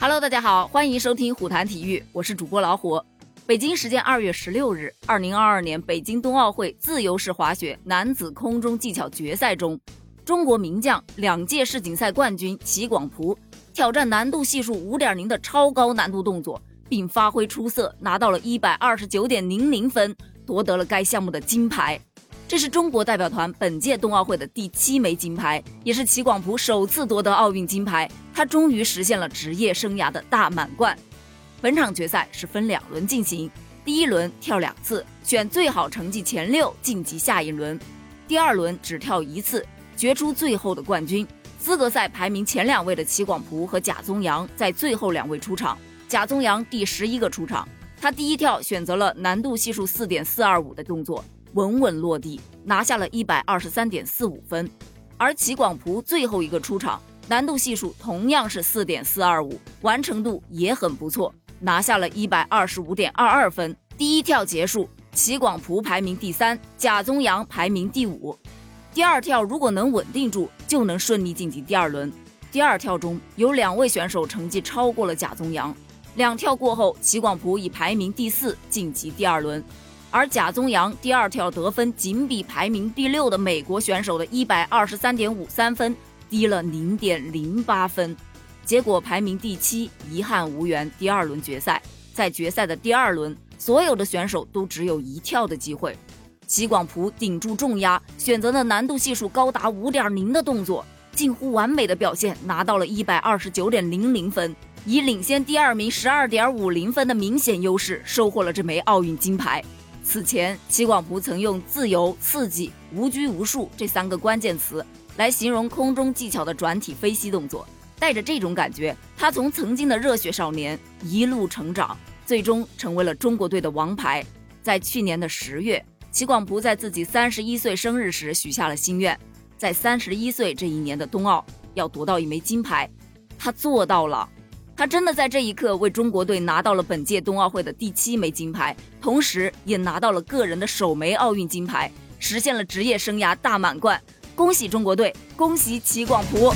Hello，大家好，欢迎收听虎谈体育，我是主播老虎。北京时间二月十六日，二零二二年北京冬奥会自由式滑雪男子空中技巧决赛中，中国名将、两届世锦赛冠军齐广璞挑战难度系数五点零的超高难度动作，并发挥出色，拿到了一百二十九点零零分，夺得了该项目的金牌。这是中国代表团本届冬奥会的第七枚金牌，也是齐广璞首次夺得奥运金牌。他终于实现了职业生涯的大满贯。本场决赛是分两轮进行，第一轮跳两次，选最好成绩前六晋级下一轮；第二轮只跳一次，决出最后的冠军。资格赛排名前两位的齐广璞和贾宗洋在最后两位出场。贾宗洋第十一个出场，他第一跳选择了难度系数四点四二五的动作。稳稳落地，拿下了一百二十三点四五分。而齐广璞最后一个出场，难度系数同样是四点四二五，完成度也很不错，拿下了一百二十五点二二分。第一跳结束，齐广璞排名第三，贾宗洋排名第五。第二跳如果能稳定住，就能顺利晋级第二轮。第二跳中有两位选手成绩超过了贾宗洋，两跳过后，齐广璞以排名第四晋级第二轮。而贾宗洋第二跳得分仅比排名第六的美国选手的一百二十三点五三分低了零点零八分，结果排名第七，遗憾无缘第二轮决赛。在决赛的第二轮，所有的选手都只有一跳的机会。齐广璞顶住重压，选择了难度系数高达五点零的动作，近乎完美的表现，拿到了一百二十九点零零分，以领先第二名十二点五零分的明显优势，收获了这枚奥运金牌。此前，齐广璞曾用自由、刺激、无拘无束这三个关键词来形容空中技巧的转体飞膝动作。带着这种感觉，他从曾经的热血少年一路成长，最终成为了中国队的王牌。在去年的十月，齐广璞在自己三十一岁生日时许下了心愿，在三十一岁这一年的冬奥要夺到一枚金牌，他做到了。他真的在这一刻为中国队拿到了本届冬奥会的第七枚金牌，同时也拿到了个人的首枚奥运金牌，实现了职业生涯大满贯。恭喜中国队，恭喜齐广璞！